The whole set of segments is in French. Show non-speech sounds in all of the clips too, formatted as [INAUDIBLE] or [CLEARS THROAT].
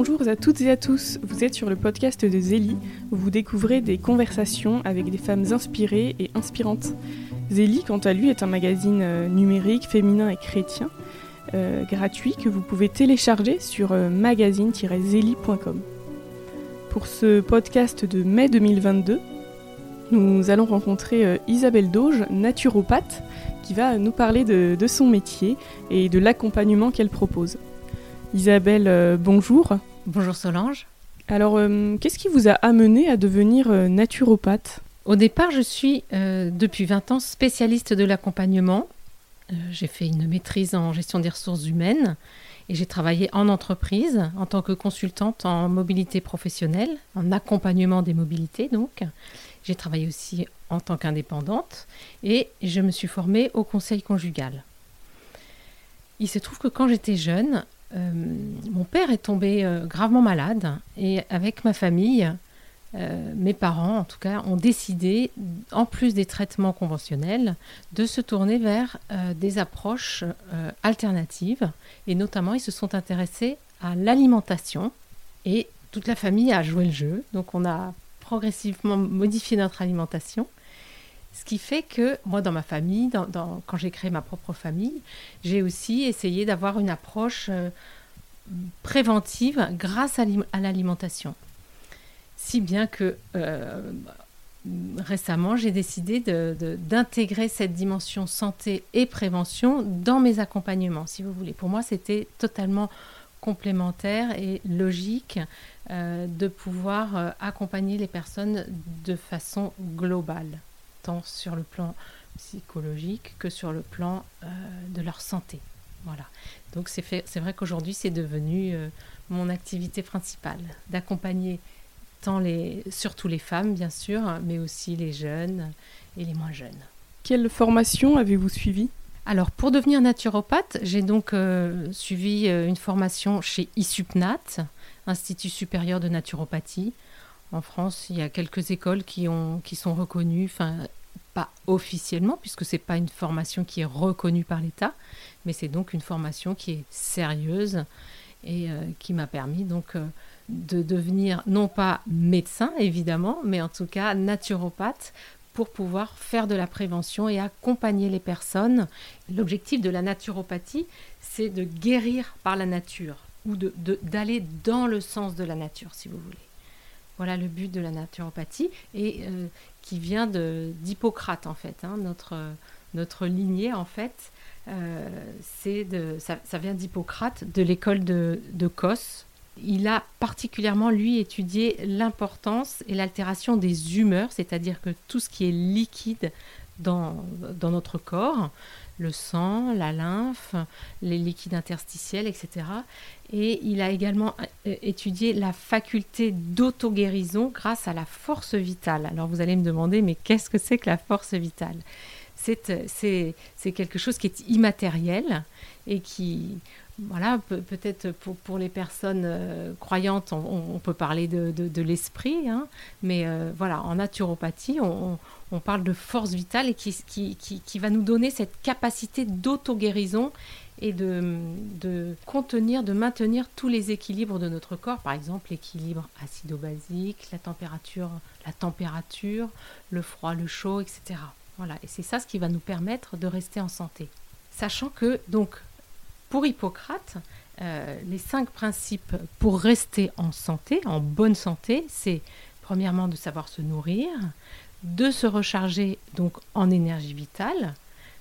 Bonjour à toutes et à tous, vous êtes sur le podcast de Zélie, où vous découvrez des conversations avec des femmes inspirées et inspirantes. Zélie, quant à lui, est un magazine euh, numérique, féminin et chrétien, euh, gratuit que vous pouvez télécharger sur euh, magazine-zélie.com. Pour ce podcast de mai 2022, nous allons rencontrer Isabelle Dauge, naturopathe, qui va nous parler de, de son métier et de l'accompagnement qu'elle propose. Isabelle, bonjour. Bonjour Solange. Alors, qu'est-ce qui vous a amené à devenir naturopathe? Au départ, je suis depuis 20 ans spécialiste de l'accompagnement. j'ai fait une maîtrise en gestion des ressources humaines et j'ai travaillé en entreprise en tant que consultante en mobilité professionnelle, en accompagnement des mobilités donc. J'ai travaillé aussi en tant qu'indépendante et je me suis formée au conseil conjugal. Il se trouve que quand j'étais jeune, euh, mon père est tombé euh, gravement malade et avec ma famille, euh, mes parents en tout cas, ont décidé, en plus des traitements conventionnels, de se tourner vers des approches alternatives et notamment ils se sont intéressés à l'alimentation et toute la famille a joué le jeu. Donc on a progressivement modifié notre alimentation. Ce qui fait que moi, dans ma famille, quand j'ai créé ma propre famille, j'ai aussi essayé d'avoir une approche euh, préventive grâce à l'alimentation. Si bien que euh, récemment, j'ai décidé d'intégrer cette dimension santé et prévention dans mes accompagnements, si vous voulez. Pour moi, c'était totalement complémentaire et logique euh, de pouvoir accompagner les personnes de façon globale sur le plan psychologique que sur le plan euh, de leur santé. Voilà. Donc c'est vrai qu'aujourd'hui c'est devenu euh, mon activité principale, d'accompagner tant les, surtout les femmes bien sûr, mais aussi les jeunes et les moins jeunes. Quelle formation avez-vous suivi alors, pour devenir naturopathe, j'ai donc euh, suivi une formation chez ISUPNAT, Institut supérieur de naturopathie, en France, il y a quelques écoles qui, ont, qui sont reconnues, enfin, officiellement, puisque ce n'est pas une formation qui est reconnue par l'État, mais c'est donc une formation qui est sérieuse et euh, qui m'a permis donc euh, de devenir non pas médecin évidemment, mais en tout cas naturopathe pour pouvoir faire de la prévention et accompagner les personnes. L'objectif de la naturopathie, c'est de guérir par la nature ou d'aller de, dans le sens de la nature, si vous voulez. Voilà le but de la naturopathie et euh, qui vient d'Hippocrate en fait. Hein. notre, notre lignée en fait, euh, c'est de, ça, vient d'Hippocrate, de l'école de, de Kos. Il a particulièrement, lui, étudié l'importance et l'altération des humeurs, c'est-à-dire que tout ce qui est liquide dans, dans notre corps, le sang, la lymphe, les liquides interstitiels, etc. Et il a également euh, étudié la faculté d'auto-guérison grâce à la force vitale. Alors vous allez me demander, mais qu'est-ce que c'est que la force vitale? Euh, c'est quelque chose qui est immatériel et qui, voilà, peut-être pour, pour, les personnes euh, croyantes, on, peut parler de, de, l'esprit, hein, mais voilà, en naturopathie, on, on parle de force vitale et qui, va nous donner cette capacité d'auto-guérison et de, de, contenir, de maintenir tous les équilibres de notre corps, par exemple l'équilibre acido-basique, la température, la température, le froid, le chaud, etc. Voilà, et c'est ça ce qui va nous permettre de rester en santé. Sachant que, donc, pour Hippocrate, euh, les cinq principes pour rester en santé, en bonne santé, c'est premièrement de savoir se nourrir, de se recharger donc en énergie vitale,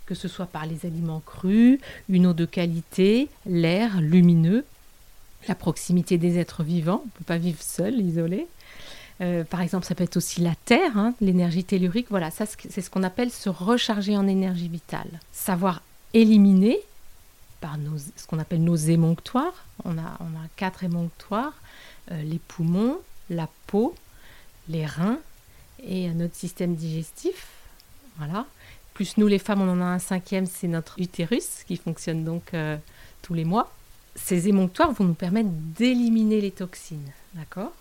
que ce soit par les aliments crus, une eau de qualité, l'air lumineux, la proximité des êtres vivants, on ne peut pas vivre seul, isolé. Euh, par exemple, ça peut être aussi la terre, hein, l'énergie tellurique. Voilà, ça c'est ce qu'on appelle se recharger en énergie vitale. Savoir éliminer par nos, ce qu'on appelle nos émonctoires. On a, quatre émonctoires euh, les poumons, la peau, les reins et notre système digestif. Voilà. Plus nous, les femmes, on en a un cinquième, c'est notre utérus qui fonctionne donc euh, tous les mois. Ces émonctoires vont nous permettre d'éliminer les toxines. D'accord?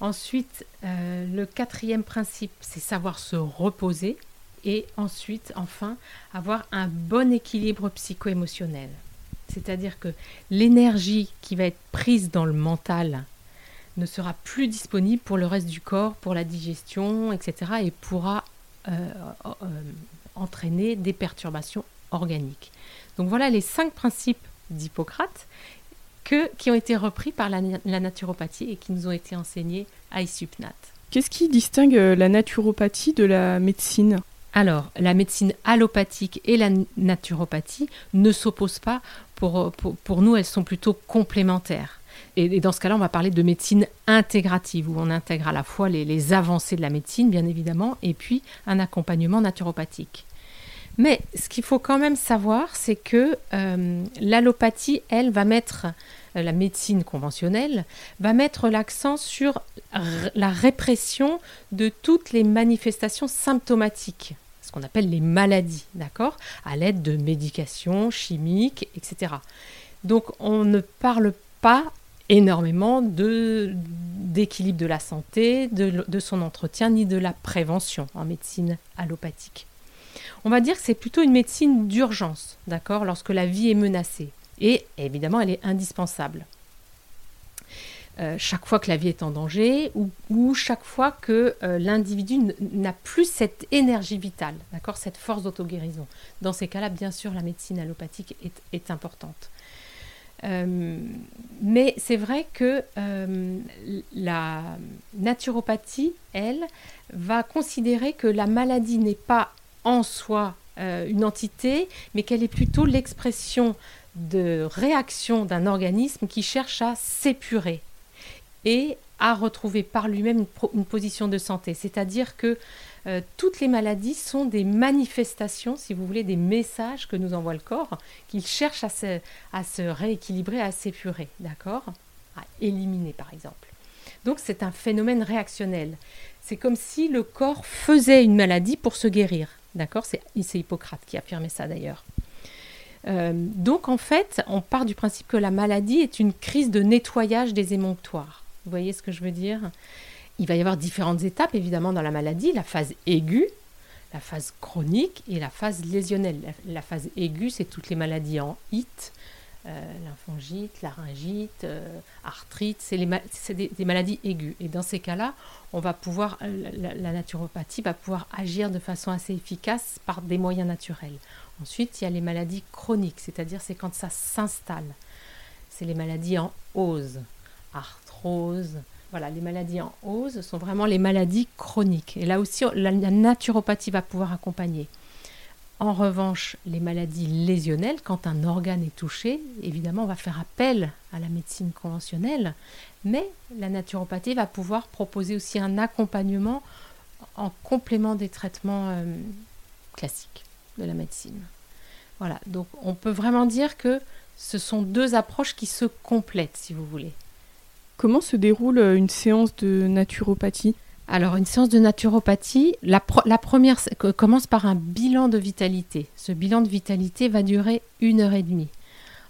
Ensuite, euh, le quatrième principe, c'est savoir se reposer. Et ensuite, enfin, avoir un bon équilibre psycho-émotionnel. C'est-à-dire que l'énergie qui va être prise dans le mental ne sera plus disponible pour le reste du corps, pour la digestion, etc. et pourra euh, euh, entraîner des perturbations organiques. Donc voilà les cinq principes d'Hippocrate que, qui ont été repris par la, naturopathie et qui nous ont été enseignés à Isupnat. Qu'est-ce qui distingue euh, la naturopathie de la médecine? Alors, la médecine allopathique et la naturopathie ne s'opposent pas. Pour, pour, nous, elles sont plutôt complémentaires. Et, dans ce cas-là, on va parler de médecine intégrative, où on intègre à la fois les, avancées de la médecine, bien évidemment, et puis un accompagnement naturopathique. Mais ce qu'il faut quand même savoir, c'est que euh, l'allopathie, elle, va mettre, euh, la médecine conventionnelle, va mettre l'accent sur la répression de toutes les manifestations symptomatiques, ce qu'on appelle les maladies, d'accord À l'aide de médications chimiques, etc. Donc on ne parle pas énormément d'équilibre de, la santé, de son entretien, ni de la prévention en médecine allopathique. On va dire que c'est plutôt une médecine d'urgence, d'accord, lorsque la vie est menacée. Et évidemment, elle est indispensable. Euh, chaque fois que la vie est en danger ou, chaque fois que euh, l'individu n'a plus cette énergie vitale, cette force d'auto-guérison. Dans ces cas-là, bien sûr, la médecine allopathique est, importante. Euh, mais c'est vrai que la naturopathie, elle, va considérer que la maladie n'est pas en soi euh, une entité, mais qu'elle est plutôt l'expression de réaction d'un organisme qui cherche à s'épurer et à retrouver par lui-même une, position de santé. C'est-à-dire que euh, toutes les maladies sont des manifestations, si vous voulez, des messages que nous envoie le corps, qu'il cherche à se, rééquilibrer, à s'épurer, d'accord? À éliminer, par exemple. Donc c'est un phénomène réactionnel. C'est comme si le corps faisait une maladie pour se guérir. D'accord? C'est Hippocrate qui affirmait ça d'ailleurs. Euh, donc en fait, on part du principe que la maladie est une crise de nettoyage des émonctoires. Vous voyez ce que je veux dire? Il va y avoir différentes étapes évidemment dans la maladie, la phase aiguë, la phase chronique et la phase lésionnelle. La, phase aiguë, c'est toutes les maladies en HIT, euh, laryngite, euh, arthrite, c'est des, maladies aiguës. Et dans ces cas-là, on va pouvoir, la, naturopathie va pouvoir agir de façon assez efficace par des moyens naturels. Ensuite, il y a les maladies chroniques, c'est-à-dire c'est quand ça s'installe. C'est les maladies en hausse, arthrose. Voilà, les maladies en hausse sont vraiment les maladies chroniques. Et là aussi, la naturopathie va pouvoir accompagner. En revanche, les maladies lésionnelles, quand un organe est touché, évidemment, on va faire appel à la médecine conventionnelle, mais la naturopathie va pouvoir proposer aussi un accompagnement en complément des traitements euh, classiques de la médecine. Voilà, donc on peut vraiment dire que ce sont deux approches qui se complètent, si vous voulez. Comment se déroule euh, une séance de naturopathie? Alors, une séance de naturopathie, la, première commence par un bilan de vitalité. Ce bilan de vitalité va durer une heure et demie.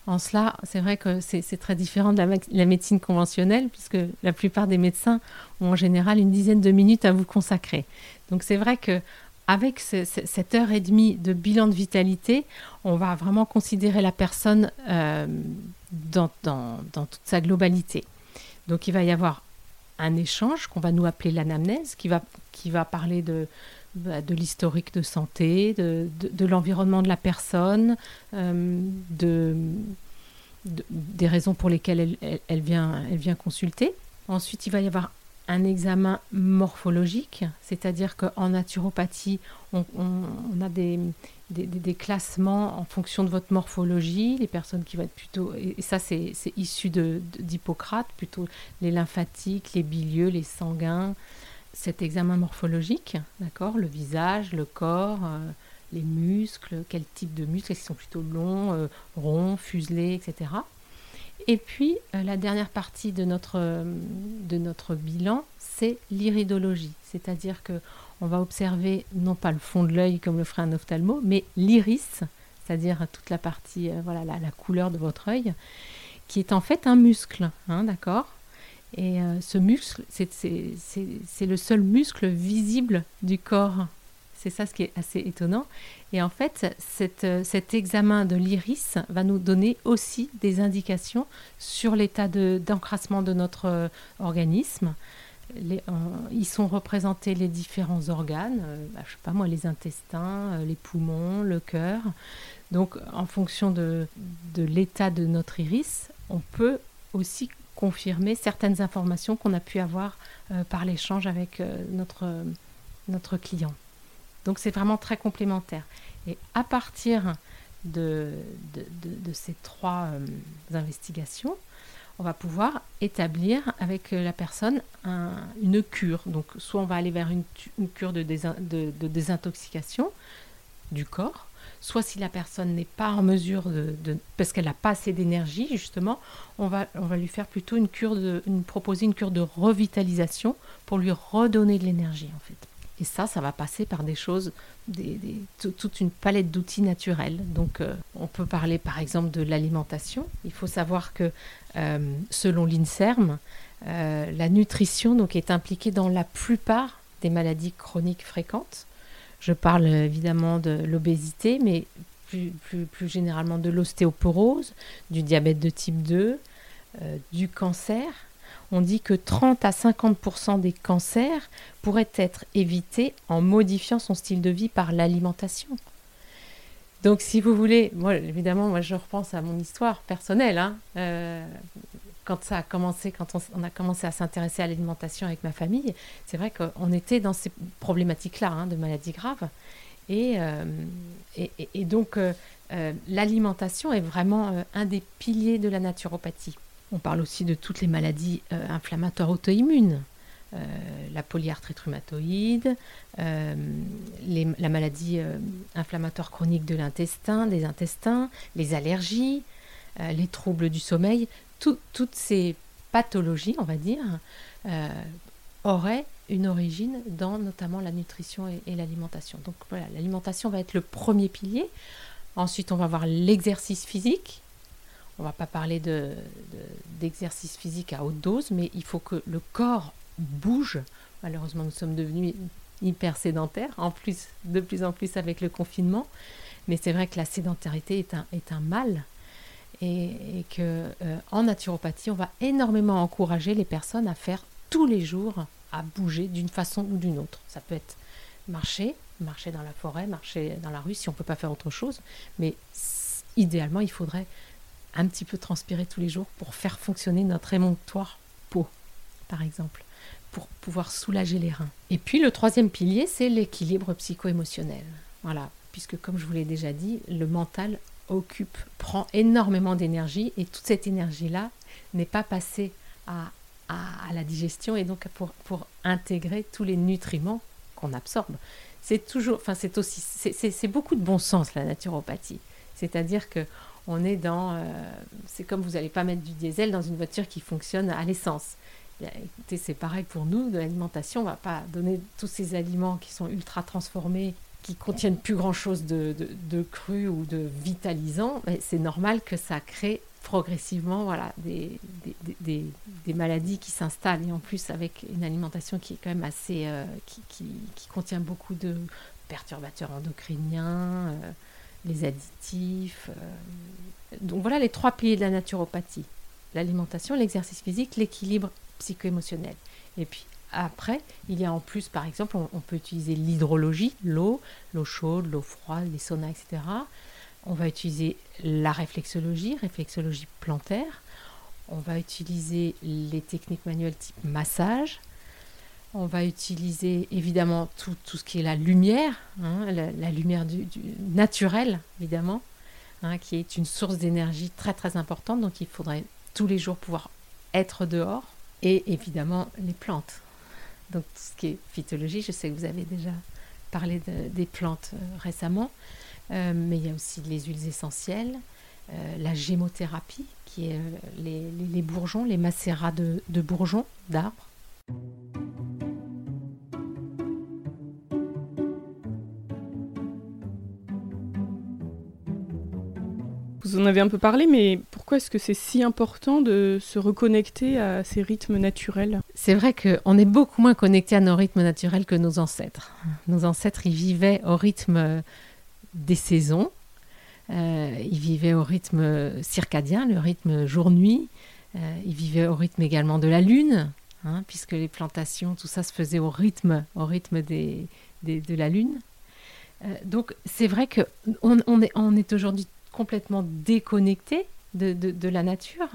En cela, c'est vrai que c'est très différent de la, médecine conventionnelle, puisque la plupart des médecins ont en général une dizaine de minutes à vous consacrer. Donc c'est vrai que avec cette heure et demie de bilan de vitalité, on va vraiment considérer la personne euh, dans, dans toute sa globalité. Donc il va y avoir un échange qu'on va nous appeler l'anamnèse, qui va, qui va parler de, bah, de l'historique de santé, de, de, l'environnement de la personne, euh, de, des raisons pour lesquelles elle, elle, vient, elle vient consulter. Ensuite, il va y avoir un examen morphologique, c'est-à-dire qu'en naturopathie, on, a des, des, classements en fonction de votre morphologie, les personnes qui vont être plutôt, et ça c'est issu d'Hippocrate, plutôt les lymphatiques, les bilieux, les sanguins, cet examen morphologique, d'accord, le visage, le corps, euh, les muscles, quel type de muscles, est-ce qu'ils sont plutôt longs, euh, ronds, fuselés, etc. Et puis euh, la dernière partie de notre, de notre bilan, c'est l'iridologie, c'est-à-dire que on va observer non pas le fond de l'œil comme le ferait un ophtalmo, mais l'iris, c'est-à-dire toute la partie, euh, voilà, la, couleur de votre œil, qui est en fait un muscle, hein, d'accord? Et euh, ce muscle, c'est le seul muscle visible du corps. C'est ça ce qui est assez étonnant. Et en fait, cet examen de l'iris va nous donner aussi des indications sur l'état d'encrassement de, notre organisme. Les, ils sont représentés les différents organes, bah, sais pas moi, les intestins, les poumons, le cœur. Donc, en fonction de, l'état de notre iris, on peut aussi confirmer certaines informations qu'on a pu avoir euh, par l'échange avec euh, notre client. Donc, c'est vraiment très complémentaire. Et à partir de, ces trois euh, investigations, on va pouvoir établir avec la personne une cure. Donc, soit on va aller vers une, cure de, désintoxication du corps, soit si la personne n'est pas en mesure de, parce qu'elle n'a pas assez d'énergie justement, on va, on va lui faire plutôt une cure de, proposer une cure de revitalisation pour lui redonner de l'énergie en fait. Et ça, ça va passer par des choses, toute une palette d'outils naturels. Donc, euh, on peut parler par exemple de l'alimentation. Il faut savoir que euh, selon l'INSERM, euh, la nutrition donc, est impliquée dans la plupart des maladies chroniques fréquentes. Je parle évidemment de l'obésité, mais plus, plus, généralement de l'ostéoporose, du diabète de type 2, euh, du cancer. On dit que 30 à 50% des cancers pourraient être évités en modifiant son style de vie par l'alimentation. Donc, si vous voulez, moi, évidemment, moi, je repense à mon histoire personnelle. Hein. Euh, quand ça a commencé, quand on, a commencé à s'intéresser à l'alimentation avec ma famille, c'est vrai qu'on était dans ces problématiques-là hein, de maladies graves. Et, euh, donc, euh, l'alimentation est vraiment un des piliers de la naturopathie. On parle aussi de toutes les maladies inflammatoires auto-immunes. la polyarthrite rhumatoïde, la maladie inflammatoire chronique de l'intestin, des intestins, les allergies, les troubles du sommeil, toutes ces pathologies, on va dire, euh, auraient une origine dans notamment la nutrition et, l'alimentation. Donc voilà, l'alimentation va être le premier pilier. Ensuite, on va voir l'exercice physique. On ne va pas parler d'exercice de, physique à haute dose, mais il faut que le corps bouge. Malheureusement, nous sommes devenus hyper sédentaires, en plus, de plus en plus avec le confinement. Mais c'est vrai que la sédentarité est un, est un mal et, que euh, en naturopathie, on va énormément encourager les personnes à faire tous les jours, à bouger d'une façon ou d'une autre. Ça peut être marcher, marcher dans la forêt, marcher dans la rue si on ne peut pas faire autre chose, mais idéalement, il faudrait un petit peu transpirer tous les jours pour faire fonctionner notre émonctoire peau, par exemple, pour pouvoir soulager les reins. Et puis le troisième pilier, c'est l'équilibre psycho-émotionnel. Voilà, puisque comme je vous l'ai déjà dit, le mental occupe, prend énormément d'énergie et toute cette énergie-là n'est pas passée à, à, la digestion et donc pour, pour intégrer tous les nutriments qu'on absorbe. C'est toujours, enfin c'est aussi, c'est beaucoup de bon sens la naturopathie. C'est-à-dire que on est dans, euh, c'est comme vous n'allez pas mettre du diesel dans une voiture qui fonctionne à l'essence. Écoutez, c'est pareil pour nous, de l'alimentation, on va pas donner tous ces aliments qui sont ultra transformés qui contiennent plus grand-chose de, de, cru ou de vitalisant, c'est normal que ça crée progressivement voilà, des, maladies qui s'installent. Et en plus, avec une alimentation qui est quand même assez... Euh, qui, contient beaucoup de perturbateurs endocriniens, euh, les additifs. Euh. Donc voilà les trois piliers de la naturopathie. L'alimentation, l'exercice physique, l'équilibre psycho-émotionnel. Et puis après, il y a en plus, par exemple, on, peut utiliser l'hydrologie, l'eau, l'eau chaude, l'eau froide, les saunas, etc. On va utiliser la réflexologie, réflexologie plantaire. On va utiliser les techniques manuelles type massage. On va utiliser évidemment tout, ce qui est la lumière, hein, la, lumière naturelle, évidemment, hein, qui est une source d'énergie très très importante. Donc il faudrait tous les jours pouvoir être dehors. Et évidemment les plantes. Donc tout ce qui est phytologie, je sais que vous avez déjà parlé des plantes euh, récemment, euh, mais il y a aussi les huiles essentielles, euh, la gémothérapie, qui est les, bourgeons, les macérats de bourgeons, d'arbres. Vous en avez un peu parlé, mais pourquoi est-ce que c'est si important de se reconnecter à ces rythmes naturels? C'est vrai qu'on est beaucoup moins connecté à nos rythmes naturels que nos ancêtres. Nos ancêtres, ils vivaient au rythme des saisons, euh, ils vivaient au rythme circadien, le rythme jour-nuit, euh, ils vivaient au rythme également de la lune, hein, puisque les plantations, tout ça se faisait au rythme, au rythme de la lune. Euh, donc c'est vrai qu'on on est, on est aujourd'hui complètement déconnecté de, la nature.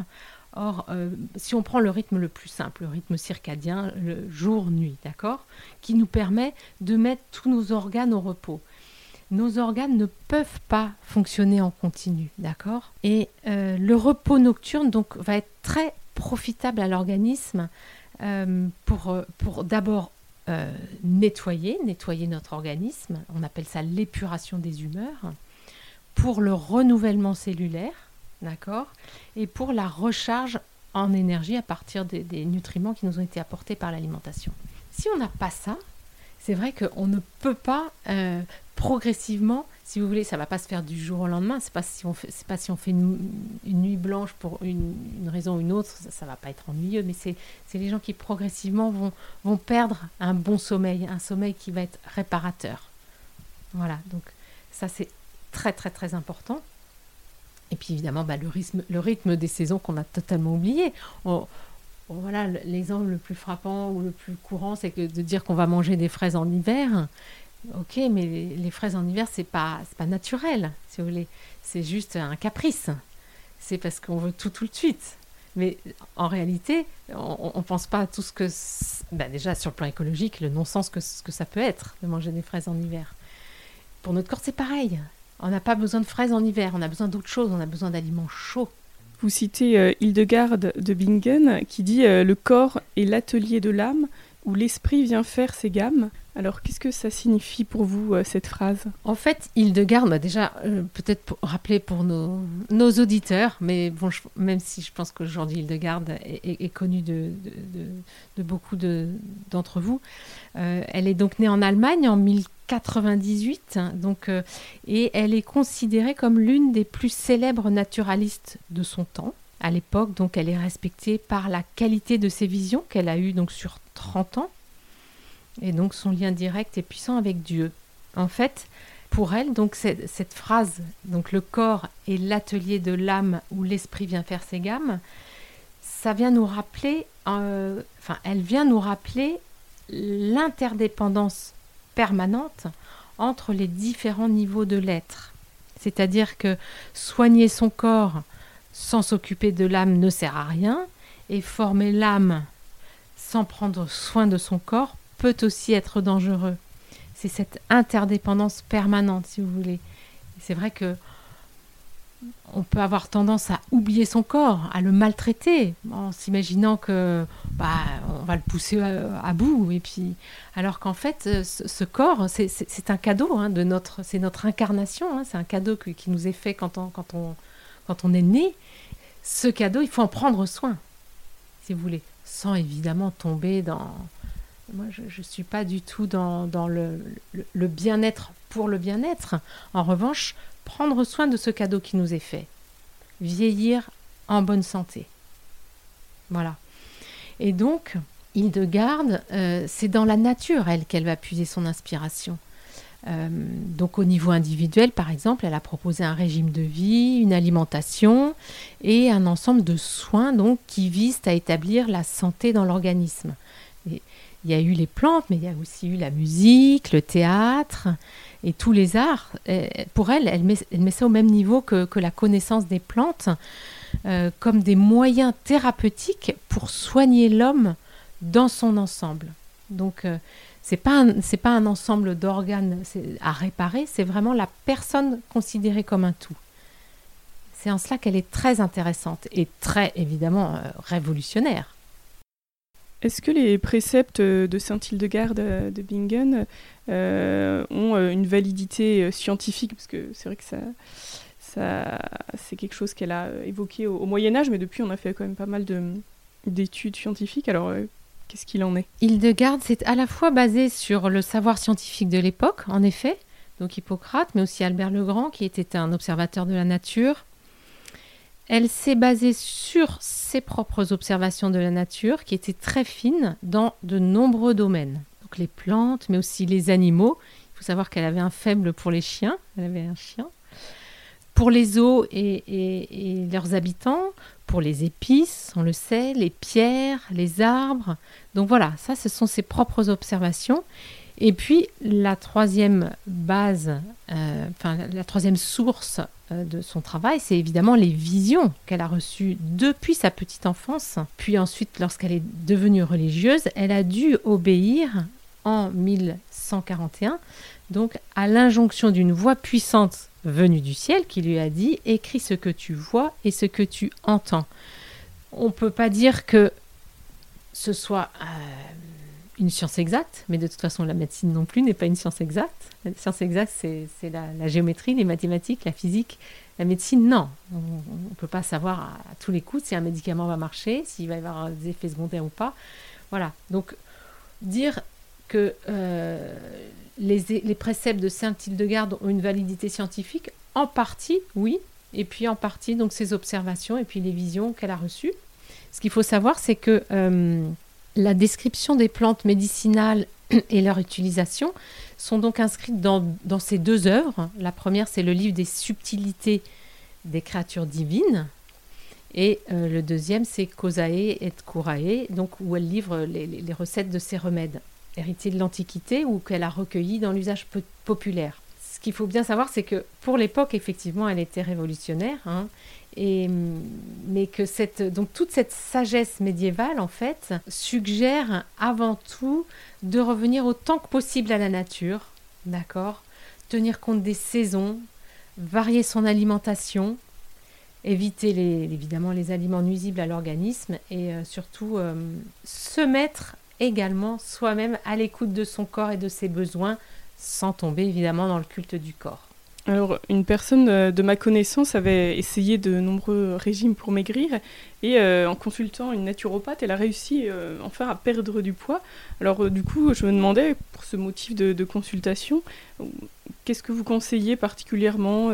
Or, euh, si on prend le rythme le plus simple, le rythme circadien, le jour-nuit, d'accord, qui nous permet de mettre tous nos organes au repos. Nos organes ne peuvent pas fonctionner en continu, d'accord Et euh, le repos nocturne donc va être très profitable à l'organisme pour, pour d'abord euh, nettoyer, nettoyer notre organisme. On appelle ça l'épuration des humeurs. Pour le renouvellement cellulaire, d'accord Et pour la recharge en énergie à partir des, nutriments qui nous ont été apportés par l'alimentation. Si on n'a pas ça, c'est vrai qu'on ne peut pas euh, progressivement si vous voulez, ça va pas se faire du jour au lendemain. C'est pas si on fait, pas si on fait une, nuit blanche pour une, raison ou une autre, ça, ne va pas être ennuyeux. Mais c'est, les gens qui progressivement vont, vont perdre un bon sommeil, un sommeil qui va être réparateur. Voilà, donc ça c'est très très très important. Et puis évidemment, bah, le, rythme, le rythme des saisons qu'on a totalement oublié. voilà, l'exemple le plus frappant ou le plus courant, c'est que de dire qu'on va manger des fraises en hiver. Ok, mais les, fraises en hiver, c'est pas, pas naturel, si vous voulez. C'est juste un caprice. C'est parce qu'on veut tout tout de suite. Mais en réalité, on ne pense pas à tout ce que. Ben déjà, sur le plan écologique, le non-sens que, que ça peut être de manger des fraises en hiver. Pour notre corps, c'est pareil. On n'a pas besoin de fraises en hiver, on a besoin d'autre chose, on a besoin d'aliments chauds. Vous citez euh, Hildegarde de Bingen qui dit euh, Le corps est l'atelier de l'âme l'esprit vient faire ses gammes. Alors, qu'est-ce que ça signifie pour vous, euh, cette phrase? En fait, Hildegarde, bah déjà, euh, peut-être rappeler pour nos, auditeurs, mais bon, même si je pense qu'aujourd'hui Hildegarde est, est, connue de, beaucoup d'entre vous, euh, elle est donc née en Allemagne en 1098, donc, et elle est considérée comme l'une des plus célèbres naturalistes de son temps à l'époque, donc elle est respectée par la qualité de ses visions qu'elle a eues sur 30 ans, et donc son lien direct et puissant avec Dieu. En fait, pour elle, donc cette, phrase, donc le corps est l'atelier de l'âme où l'esprit vient faire ses gammes, ça vient nous rappeler, euh, elle vient nous rappeler l'interdépendance permanente entre les différents niveaux de l'être. C'est-à-dire que soigner son corps sans s'occuper de l'âme ne sert à rien, et former l'âme sans prendre soin de son corps peut aussi être dangereux. C'est cette interdépendance permanente, si vous voulez. C'est vrai que on peut avoir tendance à oublier son corps, à le maltraiter, en s'imaginant que bah, on va le pousser à, bout. Et puis, alors qu'en fait, ce, corps, c'est un cadeau hein, de notre, c'est notre incarnation. Hein. c'est un cadeau qui nous est fait quand on, quand on, quand on est né. Ce cadeau, il faut en prendre soin, si vous voulez, sans évidemment tomber dans, moi, je ne suis pas du tout dans, le, bien-être pour le bien-être. En revanche, prendre soin de ce cadeau qui nous est fait. Vieillir en bonne santé. Voilà. Et donc, Hildegarde, euh, c'est dans la nature, elle, qu'elle va puiser son inspiration. Euh, donc au niveau individuel, par exemple, elle a proposé un régime de vie, une alimentation et un ensemble de soins qui visent à établir la santé dans l'organisme. Il y a eu les plantes, mais il y a aussi eu la musique, le théâtre et tous les arts. pour elle, elle met, ça au même niveau que, la connaissance des plantes, euh, comme des moyens thérapeutiques pour soigner l'homme dans son ensemble. Donc, euh, c'est pas pas un ensemble d'organes à réparer, c'est vraiment la personne considérée comme un tout. C'est en cela qu'elle est très intéressante et très évidemment euh, révolutionnaire. Est-ce que les préceptes de Saint-Hildegarde euh, de Bingen euh, ont euh, une validité scientifique? Parce que c'est vrai que ça, ça c'est quelque chose qu'elle a évoqué au, Moyen Âge, mais depuis on a fait quand même pas mal d'études scientifiques. Alors qu'est-ce qu'il en est Hildegarde, c'est à la fois basé sur le savoir scientifique de l'époque, en effet, donc Hippocrate, mais aussi Albert le Grand, qui était un observateur de la nature, elle s'est basée sur ses propres observations de la nature, qui étaient très fines dans de nombreux domaines. Donc les plantes, mais aussi les animaux. Il faut savoir qu'elle avait un faible pour les chiens. Elle avait un chien. Pour les eaux et, leurs habitants, pour les épices, on le sait, les pierres, les arbres. Donc voilà, ça, ce sont ses propres observations. Et puis la troisième base, euh, enfin la troisième source euh, de son travail, c'est évidemment les visions qu'elle a reçues depuis sa petite enfance. Puis ensuite, lorsqu'elle est devenue religieuse, elle a dû obéir en 1141, donc à l'injonction d'une voix puissante venue du ciel qui lui a dit écris ce que tu vois et ce que tu entends. On ne peut pas dire que ce soit euh, une science exacte, mais de toute façon, la médecine non plus n'est pas une science exacte. La science exacte, c'est la, géométrie, les mathématiques, la physique. La médecine, non. On ne peut pas savoir à, tous les coups si un médicament va marcher, s'il va y avoir des effets secondaires ou pas. Voilà. Donc, dire que euh, les, les, préceptes de Saint-Hildegarde ont une validité scientifique, en partie, oui. Et puis en partie, donc, ses observations et puis les visions qu'elle a reçues. Ce qu'il faut savoir, c'est que... Euh, la description des plantes médicinales [CLEARS THROAT] et leur utilisation sont donc inscrites dans, ces deux œuvres. La première, c'est le livre des subtilités des créatures divines. Et euh, le deuxième, c'est Causae et Curae, donc où elle livre les, recettes de ces remèdes hérités de l'Antiquité ou qu'elle a recueillis dans l'usage populaire? Ce qu'il faut bien savoir, c'est que pour l'époque, effectivement, elle était révolutionnaire. Hein, mais que donc toute cette sagesse médiévale, en fait, suggère avant tout de revenir autant que possible à la nature, d'accord? Tenir compte des saisons, varier son alimentation, éviter les, évidemment les aliments nuisibles à l'organisme et euh, surtout euh, se mettre également soi-même à l'écoute de son corps et de ses besoins sans tomber évidemment dans le culte du corps. Alors, une personne euh, de ma connaissance avait essayé de nombreux régimes pour maigrir et euh, en consultant une naturopathe, elle a réussi euh, enfin à perdre du poids. Alors, du coup, je me demandais, pour ce motif de, consultation, qu'est-ce que vous conseillez particulièrement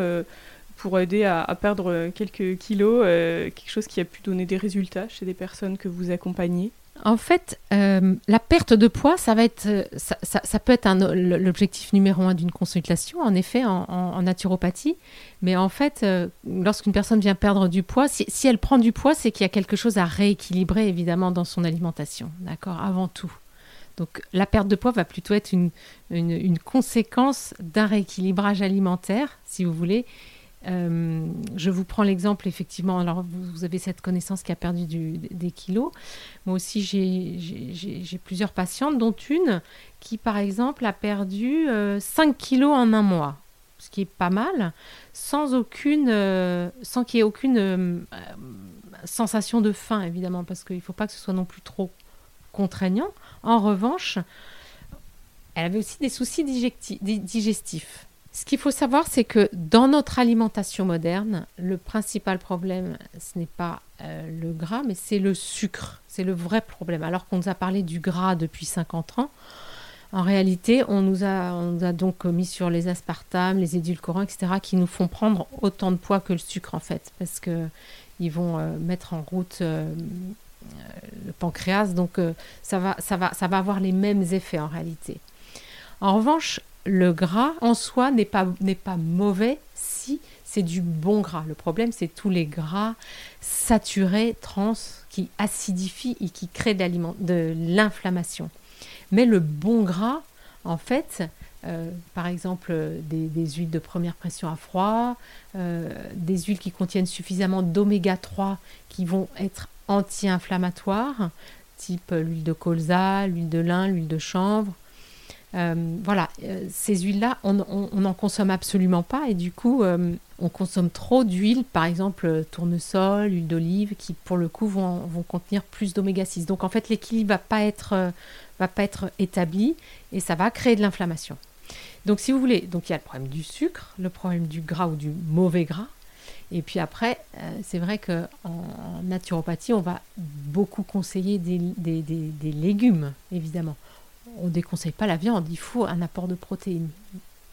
pour aider à, perdre quelques kilos, quelque chose qui a pu donner des résultats chez des personnes que vous accompagnez? En fait, euh, la perte de poids, ça va être, ça, peut être l'objectif numéro un d'une consultation, en effet, en, naturopathie. Mais en fait, euh, lorsqu'une personne vient perdre du poids, si, elle prend du poids, c'est qu'il y a quelque chose à rééquilibrer, évidemment, dans son alimentation, d'accord, avant tout. Donc, la perte de poids va plutôt être une conséquence d'un rééquilibrage alimentaire, si vous voulez, euh, je vous prends l'exemple, effectivement, alors vous, avez cette connaissance qui a perdu des kilos. Moi aussi, j'ai plusieurs patientes, dont une qui, par exemple, a perdu 5 euh, kilos en un mois, ce qui est pas mal, sans euh, qu'il y ait aucune sensation de faim, évidemment, parce qu'il ne faut pas que ce soit non plus trop contraignant. En revanche, elle avait aussi des soucis digestifs. Ce qu'il faut savoir, c'est que dans notre alimentation moderne, le principal problème, ce n'est pas euh, le gras, mais c'est le sucre. C'est le vrai problème. Alors qu'on nous a parlé du gras depuis 50 ans, en réalité, on nous a, on a donc mis sur les aspartames, les édulcorants, etc., qui nous font prendre autant de poids que le sucre, en fait, parce qu'ils vont euh, mettre en route euh, le pancréas, donc ça, va, ça, va, ça va avoir les mêmes effets en réalité. En revanche, le gras en soi n'est pas, mauvais si c'est du bon gras. Le problème, c'est tous les gras saturés, trans, qui acidifient et qui créent de l'inflammation. Mais le bon gras, en fait, euh, par exemple des, huiles de première pression à froid, euh, des huiles qui contiennent suffisamment d'oméga 3 qui vont être anti-inflammatoires, type l'huile de colza, l'huile de lin, l'huile de chanvre, euh, voilà, euh, ces huiles-là, on n'en consomme absolument pas et du coup, euh, on consomme trop d'huile, par exemple tournesol, huile d'olive, qui pour le coup vont, contenir plus d'oméga 6. Donc en fait, l'équilibre va pas être va pas être établi et ça va créer de l'inflammation. Donc si vous voulez, donc il y a le problème du sucre, le problème du gras ou du mauvais gras. Et puis après, c'est vrai qu'en en naturopathie, on va beaucoup conseiller des légumes, évidemment on ne déconseille pas la viande, il faut un apport de protéines,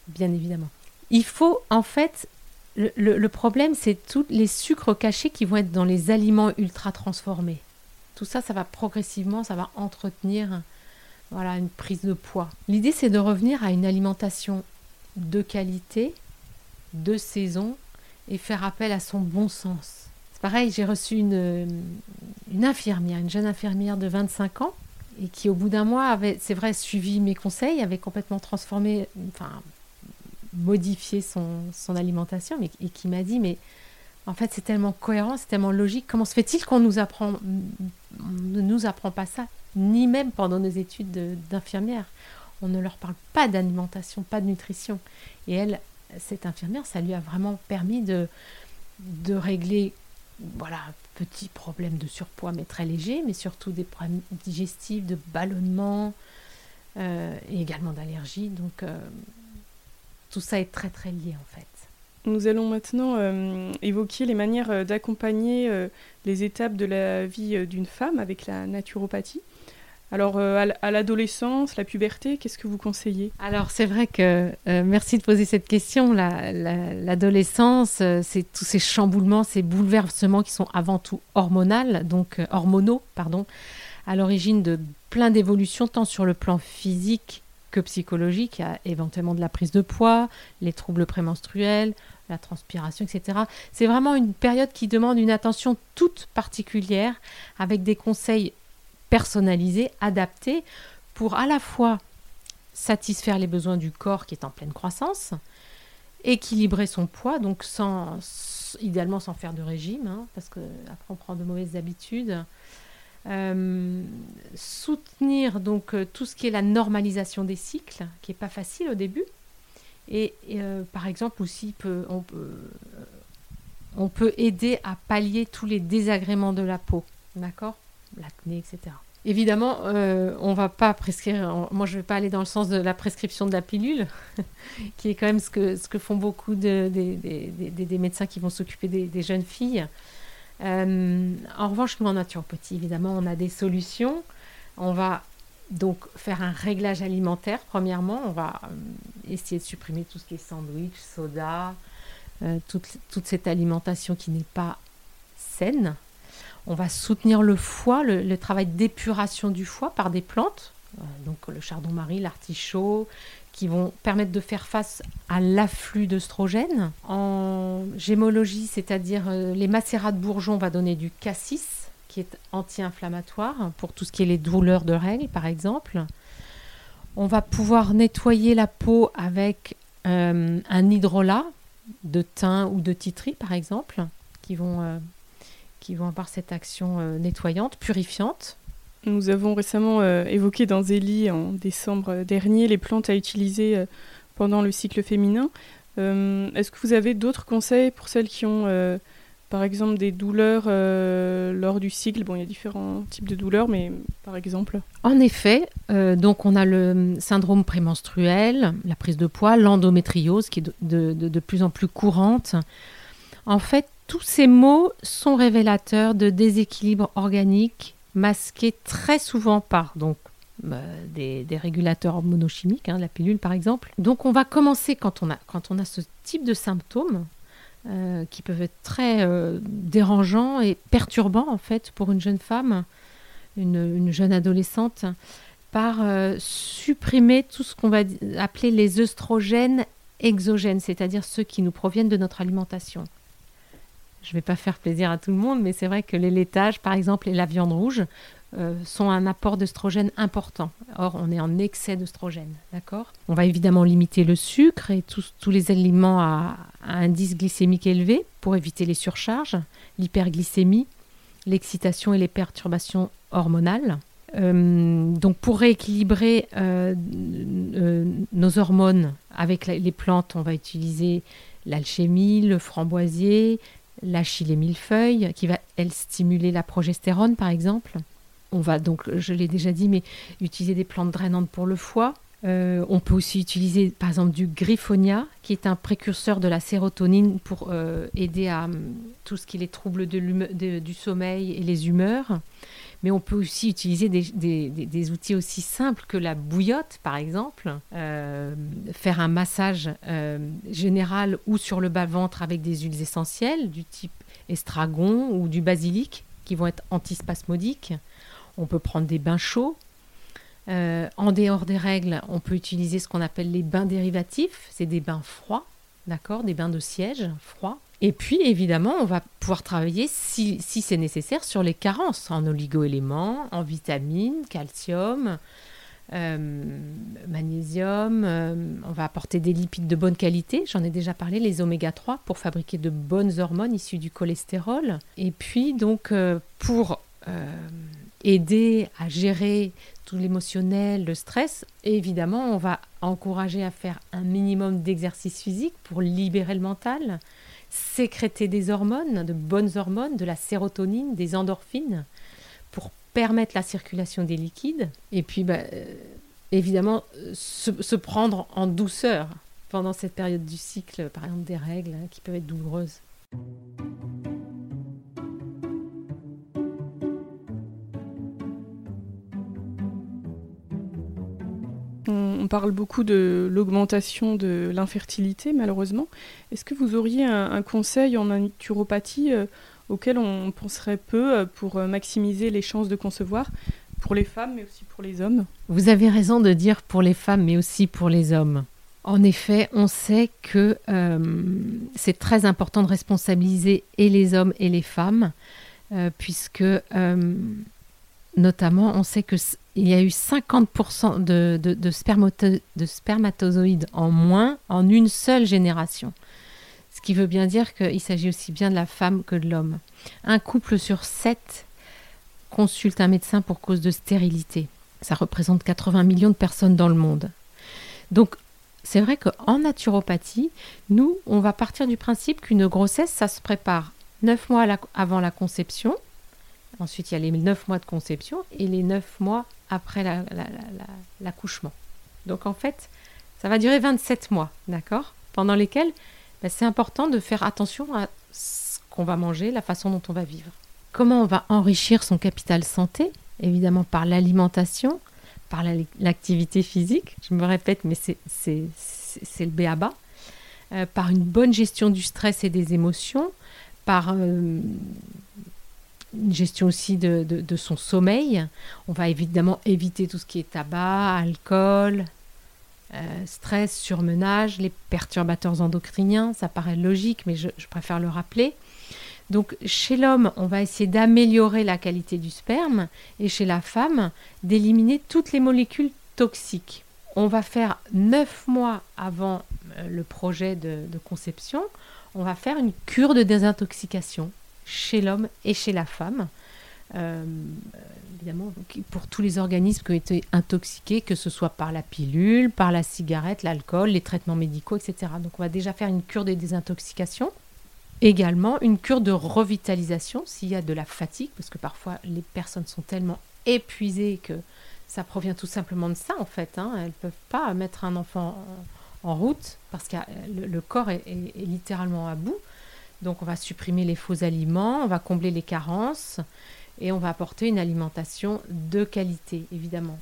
bien évidemment. Il faut en fait le, problème, c'est tous les sucres cachés qui vont être dans les aliments ultra transformés. Tout ça, ça va progressivement, ça va entretenir voilà, une prise de poids. L'idée, c'est de revenir à une alimentation de qualité, de saison, et faire appel à son bon sens. C'est pareil, j'ai reçu une, une infirmière, une jeune infirmière de 25 ans, et qui au bout d'un mois avait, c'est vrai, suivi mes conseils, avait complètement transformé, enfin, modifié son, son alimentation, mais, et qui m'a dit, mais en fait, c'est tellement cohérent, c'est tellement logique. Comment se fait-il qu'on nous apprend, ne nous apprend pas ça, ni même pendant nos études d'infirmière On ne leur parle pas d'alimentation, pas de nutrition. Et elle, cette infirmière, ça lui a vraiment permis de, de régler, voilà, petits problèmes de surpoids, mais très légers, mais surtout des problèmes digestifs, de ballonnement, euh, et également d'allergie. Donc, euh, tout ça est très très lié en fait. Nous allons maintenant euh, évoquer les manières d'accompagner les étapes de la vie d'une femme avec la naturopathie. Alors, à l'adolescence, la puberté, qu'est-ce que vous conseillez? Alors, c'est vrai que, merci de poser cette question. L'adolescence, c'est tous ces chamboulements, ces bouleversements qui sont avant tout hormonaux, donc hormonaux, pardon, à l'origine de plein d'évolutions, tant sur le plan physique que psychologique. Éventuellement de la prise de poids, les troubles prémenstruels, la transpiration, etc. C'est vraiment une période qui demande une attention toute particulière avec des conseils personnalisés, adaptés pour à la fois satisfaire les besoins du corps qui est en pleine croissance, équilibrer son poids, donc sans, idéalement sans faire de régime, hein, parce que après on prend de mauvaises habitudes, euh, soutenir donc euh, tout ce qui est la normalisation des cycles, qui n'est pas facile au début. Et, euh, par exemple aussi, on, peut, on peut aider à pallier tous les désagréments de la peau, d'accord? L'acné, etc. Évidemment, on va pas prescrire. Moi, je vais pas aller dans le sens de la prescription de la pilule, [LAUGHS] qui est quand même ce que, ce que font beaucoup de, des médecins qui vont s'occuper des, jeunes filles. Euh, en revanche, nous en naturopathie, évidemment, on a des solutions. On va donc faire un réglage alimentaire, premièrement. On va euh, essayer de supprimer tout ce qui est sandwich, soda, euh, toute, toute, cette alimentation qui n'est pas saine. On va soutenir le foie, le, travail d'épuration du foie par des plantes, donc le chardon-marie, l'artichaut, qui vont permettre de faire face à l'afflux d'œstrogènes. En gémologie, c'est-à-dire euh, les macérats de bourgeon, on va donner du cassis, qui est anti-inflammatoire pour tout ce qui est les douleurs de règles, par exemple. On va pouvoir nettoyer la peau avec euh, un hydrolat de thym ou de titri, par exemple, qui vont, euh, qui vont avoir cette action nettoyante, purifiante. Nous avons récemment euh, évoqué dans Zélie en décembre dernier les plantes à utiliser euh, pendant le cycle féminin. Euh, est-ce que vous avez d'autres conseils pour celles qui ont par exemple des douleurs lors du cycle? Bon, il y a différents types de douleurs, mais par exemple En effet, donc on a le syndrome prémenstruel, la prise de poids, l'endométriose qui est de, de, plus en plus courante. En fait, tous ces mots sont révélateurs de déséquilibre organique masqué très souvent par bah, des, régulateurs monochimiques, hein, la pilule par exemple. Donc on va commencer quand on a, ce type de symptômes euh, qui peuvent être très euh, dérangeants et perturbants en fait pour une jeune femme, une, jeune adolescente, par euh, supprimer tout ce qu'on va appeler les œstrogènes exogènes, c'est-à-dire ceux qui nous proviennent de notre alimentation je ne vais pas faire plaisir à tout le monde, mais c'est vrai que les laitages, par exemple, et la viande rouge euh, sont un apport d'œstrogène important. Or, on est en excès d'œstrogène, d'accord? On va évidemment limiter le sucre et tous, les aliments à, indice glycémique élevé pour éviter les surcharges, l'hyperglycémie, l'excitation et les perturbations hormonales. Euh, donc pour rééquilibrer euh, nos hormones avec les plantes, on va utiliser l'alchimie, le framboisier, la chile millefeuille, qui va, elle, stimuler la progestérone, par exemple. On va donc, je l'ai déjà dit, mais utiliser des plantes drainantes pour le foie. Euh, on peut aussi utiliser, par exemple, du griffonia, qui est un précurseur de la sérotonine pour euh, aider à hum, tout ce qui est les troubles du sommeil et les humeurs. Mais on peut aussi utiliser des, outils aussi simples que la bouillotte, par exemple, euh, faire un massage euh, général ou sur le bas-ventre avec des huiles essentielles du type estragon ou du basilic qui vont être antispasmodiques. On peut prendre des bains chauds. Euh, en dehors des règles, on peut utiliser ce qu'on appelle les bains dérivatifs. C'est des bains froids, d'accord Des bains de siège froids. Et puis, évidemment, on va pouvoir travailler, si, c'est nécessaire, sur les carences en oligo-éléments, en vitamines, calcium, euh, magnésium. Euh, on va apporter des lipides de bonne qualité. J'en ai déjà parlé, les oméga 3, pour fabriquer de bonnes hormones issues du cholestérol. Et puis, donc, euh, pour aider à gérer tout l'émotionnel, le stress, évidemment, on va encourager à faire un minimum d'exercice physique pour libérer le mental sécréter des hormones, de bonnes hormones, de la sérotonine, des endorphines, pour permettre la circulation des liquides. Et puis, bah, euh, évidemment, se, prendre en douceur pendant cette période du cycle, par exemple des règles hein, qui peuvent être douloureuses. On, parle beaucoup de l'augmentation de l'infertilité, malheureusement. Est-ce que vous auriez un, conseil en naturopathie euh, auquel on penserait peu euh, pour euh, maximiser les chances de concevoir pour les femmes, mais aussi pour les hommes? Vous avez raison de dire pour les femmes, mais aussi pour les hommes. En effet, on sait que c'est très important de responsabiliser et les hommes et les femmes, puisque notamment, on sait qu'il y a eu 50% de, de, spermatozoïdes en moins en une seule génération. Ce qui veut bien dire qu'il s'agit aussi bien de la femme que de l'homme. Un couple sur sept consulte un médecin pour cause de stérilité. Ça représente 80 millions de personnes dans le monde. Donc, c'est vrai qu'en naturopathie, nous, on va partir du principe qu'une grossesse, ça se prépare 9 mois avant la conception, Ensuite, il y a les 9 mois de conception et les 9 mois après l'accouchement. Donc en fait, ça va durer 27 mois, d'accord? Pendant lesquels bah, c'est important de faire attention à ce qu'on va manger, la façon dont on va vivre. Comment on va enrichir son capital santé? Évidemment par l'alimentation, par l'activité physique, je me répète, mais c'est le béaba, euh, par une bonne gestion du stress et des émotions, par euh, une gestion aussi de, son sommeil. On va évidemment éviter tout ce qui est tabac, alcool, euh, stress, surmenage, les perturbateurs endocriniens. Ça paraît logique, mais je, préfère le rappeler. Donc chez l'homme, on va essayer d'améliorer la qualité du sperme et chez la femme, d'éliminer toutes les molécules toxiques. On va faire neuf mois avant euh, le projet de conception, on va faire une cure de désintoxication chez l'homme et chez la femme. Euh, évidemment, pour tous les organismes qui ont été intoxiqués, que ce soit par la pilule, par la cigarette, l'alcool, les traitements médicaux, etc. Donc on va déjà faire une cure de désintoxication. Également, une cure de revitalisation s'il y a de la fatigue, parce que parfois les personnes sont tellement épuisées que ça provient tout simplement de ça en fait. Hein. Elles ne peuvent pas mettre un enfant en, route parce que le, corps est littéralement à bout. Donc on va supprimer les faux aliments, on va combler les carences et on va apporter une alimentation de qualité, évidemment.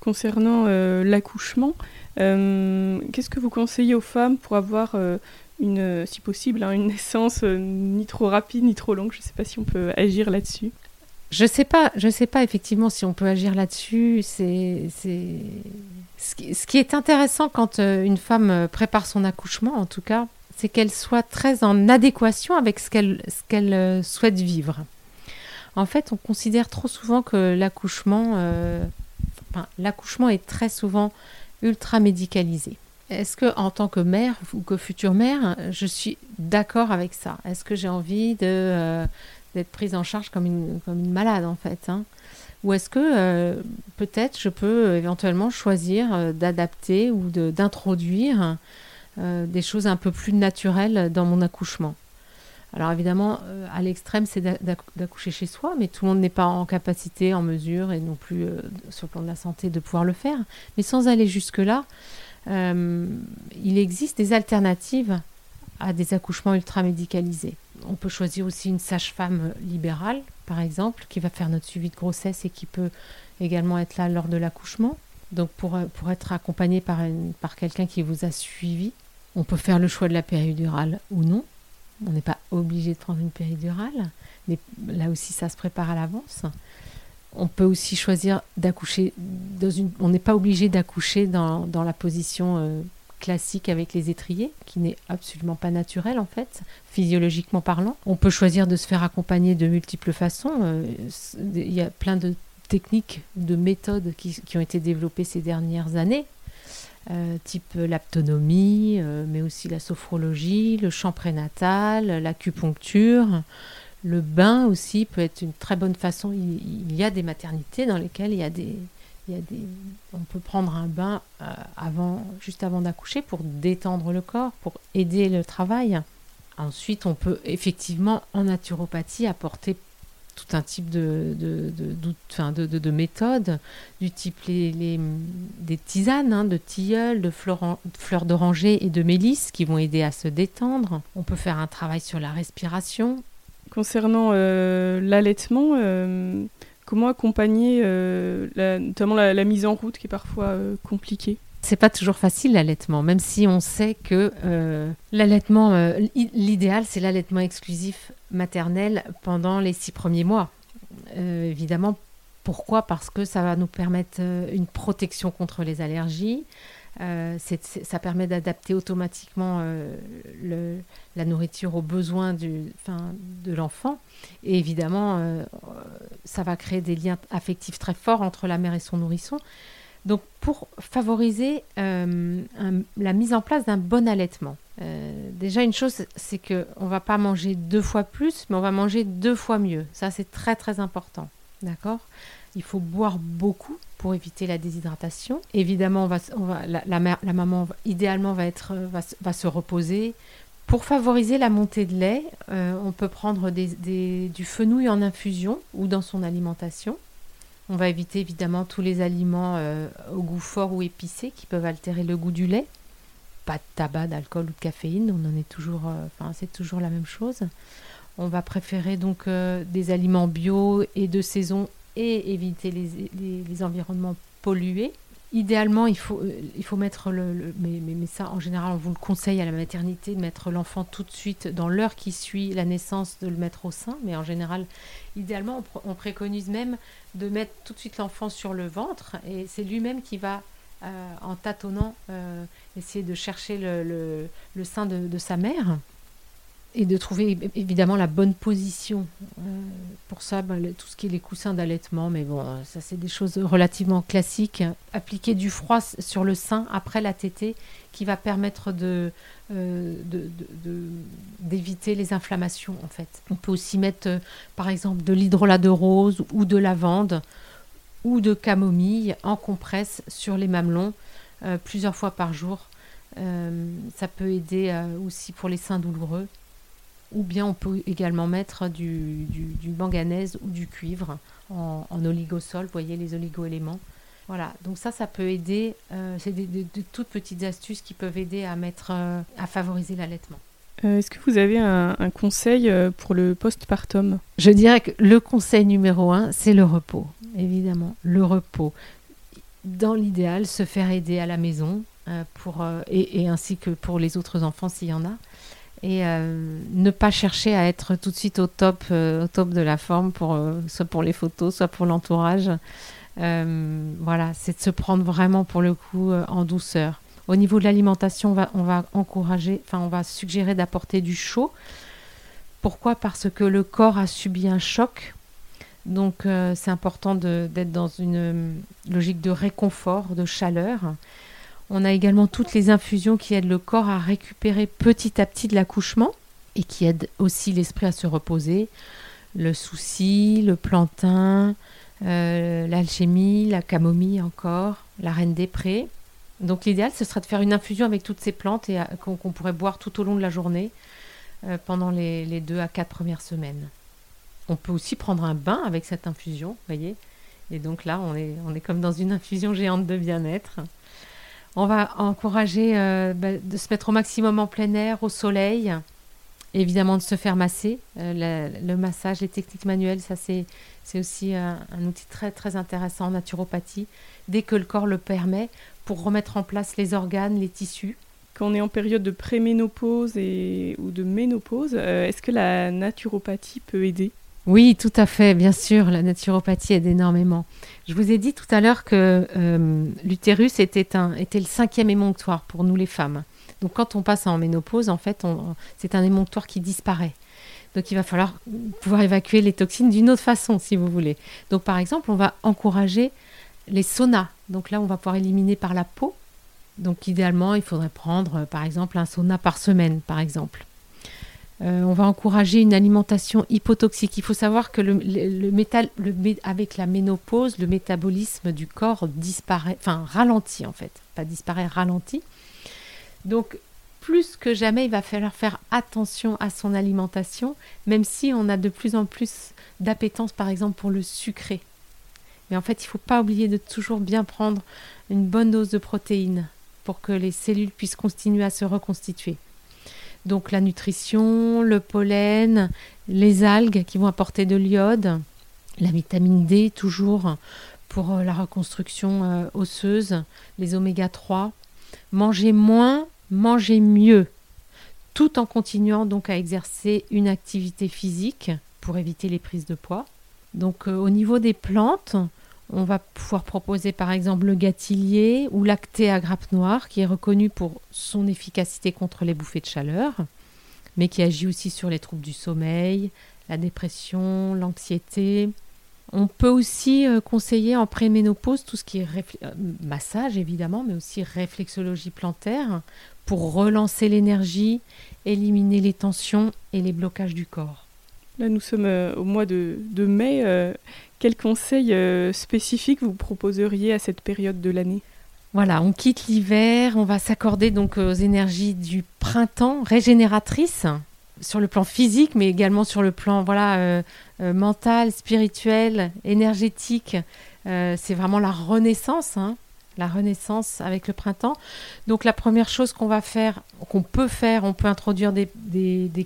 Concernant euh, l'accouchement, euh, qu'est-ce que vous conseillez aux femmes pour avoir euh, une, si possible, hein, une naissance ni trop rapide ni trop longue? Je ne sais pas si on peut agir là-dessus. Je sais pas, je sais pas effectivement si on peut agir là-dessus. C'est, ce qui est intéressant quand une femme prépare son accouchement, en tout cas, c'est qu'elle soit très en adéquation avec ce qu'elle euh, souhaite vivre. En fait, on considère trop souvent que l'accouchement, euh, l'accouchement est très souvent ultra médicalisé. Est-ce que, en tant que mère ou que future mère, je suis d'accord avec ça? Est-ce que j'ai envie euh, d'être prise en charge comme une, comme une malade en fait hein? Ou est-ce que peut-être je peux éventuellement choisir d'adapter ou d'introduire des choses un peu plus naturelles dans mon accouchement. Alors évidemment, euh, à l'extrême, c'est d'accoucher chez soi, mais tout le monde n'est pas en capacité, en mesure, et non plus euh, sur le plan de la santé, de pouvoir le faire. Mais sans aller jusque-là, il existe des alternatives à des accouchements ultra médicalisés. on peut choisir aussi une sage-femme libérale, par exemple, qui va faire notre suivi de grossesse et qui peut également être là lors de l'accouchement. Donc pour, être accompagné par, par quelqu'un qui vous a suivi, on peut faire le choix de la péridurale ou non. On n'est pas obligé de prendre une péridurale, mais là aussi ça se prépare à l'avance. On peut aussi choisir d'accoucher dans une. On n'est pas obligé d'accoucher dans, la position euh, classique avec les étriers, qui n'est absolument pas naturelle en fait, physiologiquement parlant. On peut choisir de se faire accompagner de multiples façons. Euh, il y a plein de techniques, de méthodes qui ont été développées ces dernières années, euh, type l'aptonomie, mais aussi la sophrologie, le chant prénatal, l'acupuncture. Le bain aussi peut être une très bonne façon. Il, y a des maternités dans lesquelles il y a des, il y a des, on peut prendre un bain euh, avant, juste avant d'accoucher pour détendre le corps, pour aider le travail. Ensuite, on peut effectivement en naturopathie apporter tout un type de, de, de, de, de méthodes, du type les, les des tisanes, hein, de tilleul, de fleurs d'oranger et de mélisse qui vont aider à se détendre. On peut faire un travail sur la respiration, Concernant euh, l'allaitement, euh, comment accompagner euh, notamment la, mise en route qui est parfois compliquée? C'est pas toujours facile l'allaitement, même si on sait que l'allaitement, l'idéal, c'est l'allaitement exclusif maternel pendant les six premiers mois. évidemment, pourquoi? Parce que ça va nous permettre une protection contre les allergies, euh, ça permet d'adapter automatiquement euh, la nourriture aux besoins de l'enfant. Et évidemment, euh, ça va créer des liens affectifs très forts entre la mère et son nourrisson. Donc, pour favoriser la mise en place d'un bon allaitement, déjà une chose, c'est qu'on ne va pas manger deux fois plus, mais on va manger deux fois mieux. Ça, c'est très très important. D'accord? Il faut boire beaucoup pour éviter la déshydratation. Évidemment, la, maman, idéalement, va, se reposer. Pour favoriser la montée de lait, euh, on peut prendre du fenouil en infusion ou dans son alimentation. On va éviter évidemment tous les aliments euh, au goût fort ou épicé qui peuvent altérer le goût du lait. Pas de tabac, d'alcool ou de caféine, on en est toujours, euh, enfin c'est toujours la même chose. On va préférer donc des aliments bio et de saison et éviter les, environnements pollués. Idéalement, il faut, euh, il faut mettre le, mais, mais, ça, en général, on vous le conseille à la maternité de mettre l'enfant tout de suite dans l'heure qui suit la naissance, de le mettre au sein. Mais en général, idéalement, on, préconise même de mettre tout de suite l'enfant sur le ventre et c'est lui-même qui va, euh, en tâtonnant, euh, essayer de chercher le, le, sein de, sa mère et de trouver évidemment la bonne position. Euh, pour ça, bah, tout ce qui est les coussins d'allaitement, mais bon, euh, ça c'est des choses relativement classiques. Appliquer du froid sur le sein après la tétée qui va permettre de, euh, d'éviter les inflammations en fait. On peut aussi mettre par exemple de l'hydrolat de rose ou de lavande ou de camomille en compresse sur les mamelons plusieurs fois par jour. ça peut aider aussi pour les seins douloureux ou bien on peut également mettre du, du, manganèse ou du cuivre en, oligosol, vous voyez les oligo-éléments. Voilà, donc ça, ça peut aider, euh, c'est des, toutes petites astuces qui peuvent aider à, mettre, euh, à favoriser l'allaitement. Euh, est-ce que vous avez un, un conseil pour le postpartum? Je dirais que le conseil numéro un, c'est le repos, évidemment, le repos. Dans l'idéal, se faire aider à la maison, pour, et, et, ainsi que pour les autres enfants s'il y en a et euh, ne pas chercher à être tout de suite au top, euh, au top de la forme, pour, euh, soit pour les photos, soit pour l'entourage. voilà, c'est de se prendre vraiment pour le coup en douceur. Au niveau de l'alimentation, on va, encourager, enfin on va suggérer d'apporter du chaud. Pourquoi? Parce que le corps a subi un choc. Donc c'est important d'être dans une logique de réconfort, de chaleur. On a également toutes les infusions qui aident le corps à récupérer petit à petit de l'accouchement et qui aident aussi l'esprit à se reposer. Le souci, le plantain, euh, l'alchimie, la camomille encore, la reine des prés. Donc l'idéal, ce serait de faire une infusion avec toutes ces plantes et qu'on pourrait boire tout au long de la journée euh, pendant les, deux à quatre premières semaines. On peut aussi prendre un bain avec cette infusion, voyez. Et donc là, on est comme dans une infusion géante de bien-être. On va encourager euh, bah, de se mettre au maximum en plein air, au soleil, évidemment de se faire masser. le, massage, les techniques manuelles, ça c'est aussi un, un, outil très très intéressant en naturopathie, dès que le corps le permet, pour remettre en place les organes, les tissus. Quand on est en période de préménopause et, ou de ménopause, est-ce que la naturopathie peut aider? Oui, tout à fait, bien sûr, la naturopathie aide énormément. Je vous ai dit tout à l'heure que euh, l'utérus était, était le cinquième émonctoire pour nous les femmes. Donc quand on passe en ménopause, en fait, c'est un émonctoire qui disparaît. Donc il va falloir pouvoir évacuer les toxines d'une autre façon, si vous voulez. Donc par exemple, on va encourager les saunas. Donc là, on va pouvoir éliminer par la peau. Donc idéalement, il faudrait prendre, par exemple, un sauna par semaine, par exemple. Euh, on va encourager une alimentation hypotoxique. Il faut savoir que avec la ménopause, le métabolisme du corps disparaît, enfin ralentit en fait, pas disparaît, ralentit. Donc plus que jamais, il va falloir faire attention à son alimentation, même si on a de plus en plus d'appétence, par exemple, pour le sucré. Mais en fait, il ne faut pas oublier de toujours bien prendre une bonne dose de protéines pour que les cellules puissent continuer à se reconstituer. Donc la nutrition, le pollen, les algues qui vont apporter de l'iode, la vitamine D toujours pour euh, la reconstruction euh, osseuse, les oméga 3. Manger moins, manger mieux, tout en continuant donc à exercer une activité physique pour éviter les prises de poids. Donc euh, au niveau des plantes, on va pouvoir proposer par exemple le gâtillier ou l'acté à grappe noire qui est reconnu pour son efficacité contre les bouffées de chaleur, mais qui agit aussi sur les troubles du sommeil, la dépression, l'anxiété. On peut aussi euh, conseiller en préménopause tout ce qui est euh, massage évidemment, mais aussi réflexologie plantaire pour relancer l'énergie, éliminer les tensions et les blocages du corps. Là, nous sommes euh, au mois de, mai. Euh, quels conseils euh, spécifiques vous proposeriez à cette période de l'année? Voilà, on quitte l'hiver, on va s'accorder donc aux énergies du printemps régénératrices sur le plan physique, mais également sur le plan voilà mental, spirituel, énergétique. c'est vraiment la renaissance. Hein la renaissance avec le printemps. Donc la première chose qu'on va faire, qu'on peut faire, on peut introduire des,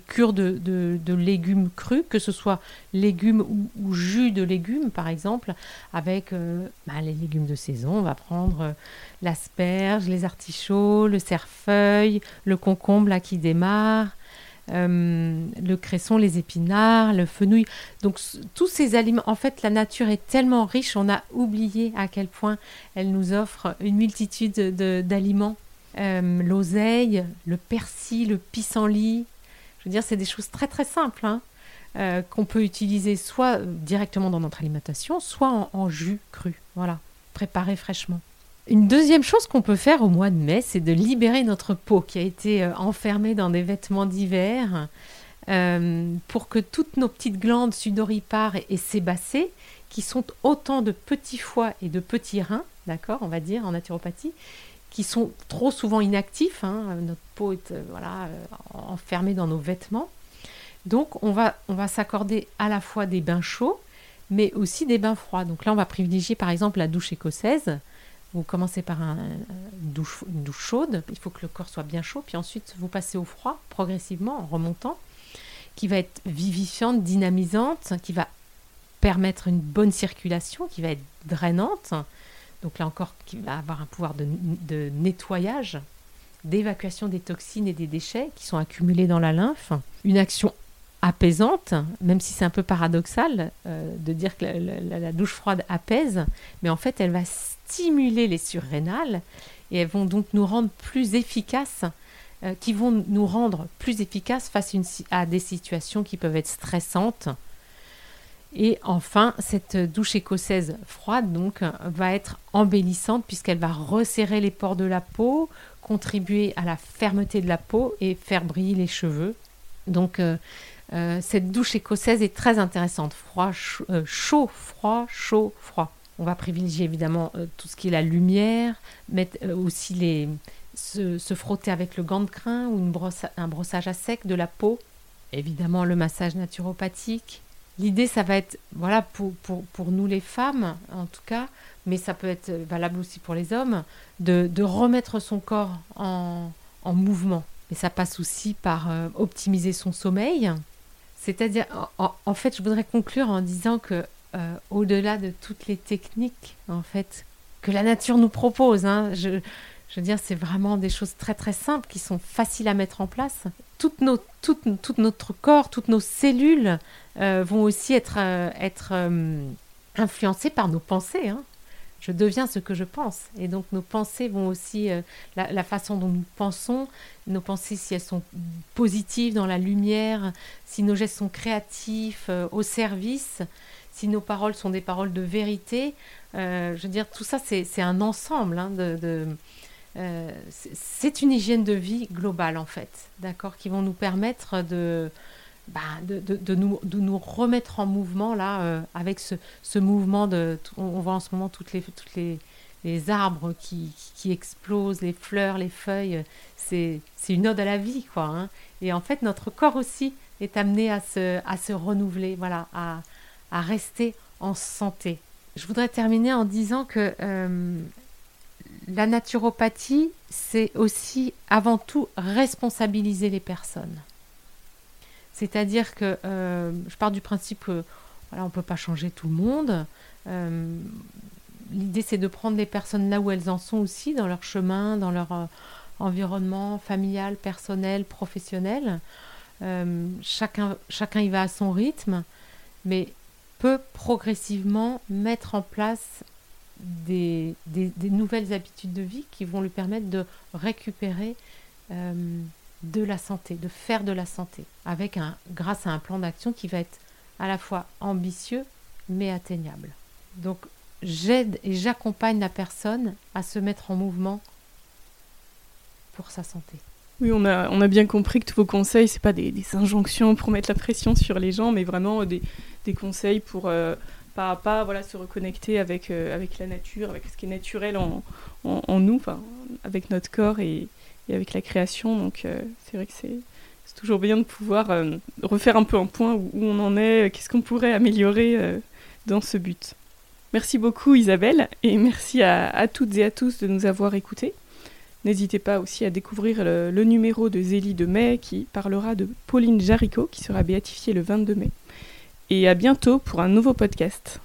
cures de, de, légumes crus, que ce soit légumes ou, jus de légumes par exemple, avec euh, bah, les légumes de saison. On va prendre euh, l'asperge, les artichauts, le cerfeuil, le concombre là qui démarre. Euh, le cresson, les épinards, le fenouil. Donc tous ces aliments, en fait, la nature est tellement riche, on a oublié à quel point elle nous offre une multitude d'aliments. Euh, l'oseille, le persil, le pissenlit. Je veux dire, c'est des choses très très simples hein, euh, qu'on peut utiliser soit directement dans notre alimentation, soit en, en jus cru. Voilà, préparé fraîchement. Une deuxième chose qu'on peut faire au mois de mai, c'est de libérer notre peau qui a été euh, enfermée dans des vêtements d'hiver euh, pour que toutes nos petites glandes sudoripares et, sébacées, qui sont autant de petits foies et de petits reins, d'accord, on va dire en naturopathie, qui sont trop souvent inactifs, hein, notre peau est euh, enfermée dans nos vêtements. Donc on va, on va s'accorder à la fois des bains chauds, mais aussi des bains froids. Donc là, on va privilégier par exemple la douche écossaise vous commencez par un, une, douche, chaude, il faut que le corps soit bien chaud, puis ensuite vous passez au froid progressivement en remontant, qui va être vivifiante, dynamisante, qui va permettre une bonne circulation, qui va être drainante, donc là encore qui va avoir un pouvoir de, nettoyage, d'évacuation des toxines et des déchets qui sont accumulés dans la lymphe, une action apaisante, même si c'est un peu paradoxal euh, de dire que la, douche froide apaise, mais en fait elle va stimuler les surrénales et elles vont donc nous rendre plus efficaces, euh, qui vont nous rendre plus efficaces face à des situations qui peuvent être stressantes. Et enfin, cette douche écossaise froide donc va être embellissante puisqu'elle va resserrer les pores de la peau, contribuer à la fermeté de la peau et faire briller les cheveux. Donc euh, euh, cette douche écossaise est très intéressante. Froid, chaud, froid, chaud, froid. On va privilégier évidemment euh, tout ce qui est la lumière, mettre aussi les, se, frotter avec le gant de crin ou une brosse, un brossage à sec de la peau. Évidemment le massage naturopathique. L'idée, ça va être, voilà, pour, pour, pour, nous les femmes en tout cas, mais ça peut être valable aussi pour les hommes, de, de remettre son corps en, en mouvement. mais ça passe aussi par optimiser son sommeil. C'est-à-dire, en, fait, je voudrais conclure en disant que au-delà de toutes les techniques, en fait, que la nature nous propose, hein, je, veux dire, c'est vraiment des choses très très simples qui sont faciles à mettre en place. Nos, tout, notre corps, toutes nos cellules euh, vont aussi être, euh, euh, influencées par nos pensées. Hein. Je deviens ce que je pense. Et donc nos pensées vont aussi, la, façon dont nous pensons, nos pensées, si elles sont positives, dans la lumière, si nos gestes sont créatifs, au service, si nos paroles sont des paroles de vérité, je veux dire, tout ça, c'est un ensemble hein, euh, c'est une hygiène de vie globale en fait, d'accord, qui vont nous permettre de, bah, de, nous, de nous remettre en mouvement là, euh, avec ce, mouvement de, on, voit en ce moment toutes les, toutes les, les arbres qui, qui, explosent, les fleurs, les feuilles, c'est une ode à la vie quoi. Hein. Et en fait, notre corps aussi est amené à se, à se renouveler, voilà, à rester en santé. Je voudrais terminer en disant que euh, la naturopathie, c'est aussi avant tout responsabiliser les personnes. C'est-à-dire que euh, je pars du principe que voilà, on ne peut pas changer tout le monde. Euh, l'idée, c'est de prendre les personnes là où elles en sont aussi, dans leur chemin, dans leur environnement familial, personnel, professionnel. chacun, chacun y va à son rythme, mais peut progressivement mettre en place des, nouvelles habitudes de vie qui vont lui permettre de récupérer euh, de la santé, de faire de la santé, avec un, grâce à un plan d'action qui va être à la fois ambitieux mais atteignable. Donc j'aide et j'accompagne la personne à se mettre en mouvement pour sa santé. Oui, on a, bien compris que tous vos conseils, ce pas des, injonctions pour mettre la pression sur les gens, mais vraiment des, conseils pour euh, pas à pas voilà, se reconnecter avec, euh, avec la nature, avec ce qui est naturel en, nous, avec notre corps et, avec la création. Donc euh, c'est vrai que c'est toujours bien de pouvoir refaire un peu un point où, on en est, qu'est-ce qu'on pourrait améliorer dans ce but. Merci beaucoup Isabelle et merci à, toutes et à tous de nous avoir écoutés. N'hésitez pas aussi à découvrir le, numéro de Zélie de mai qui parlera de Pauline Jaricot qui sera béatifiée le 22 mai et à bientôt pour un nouveau podcast.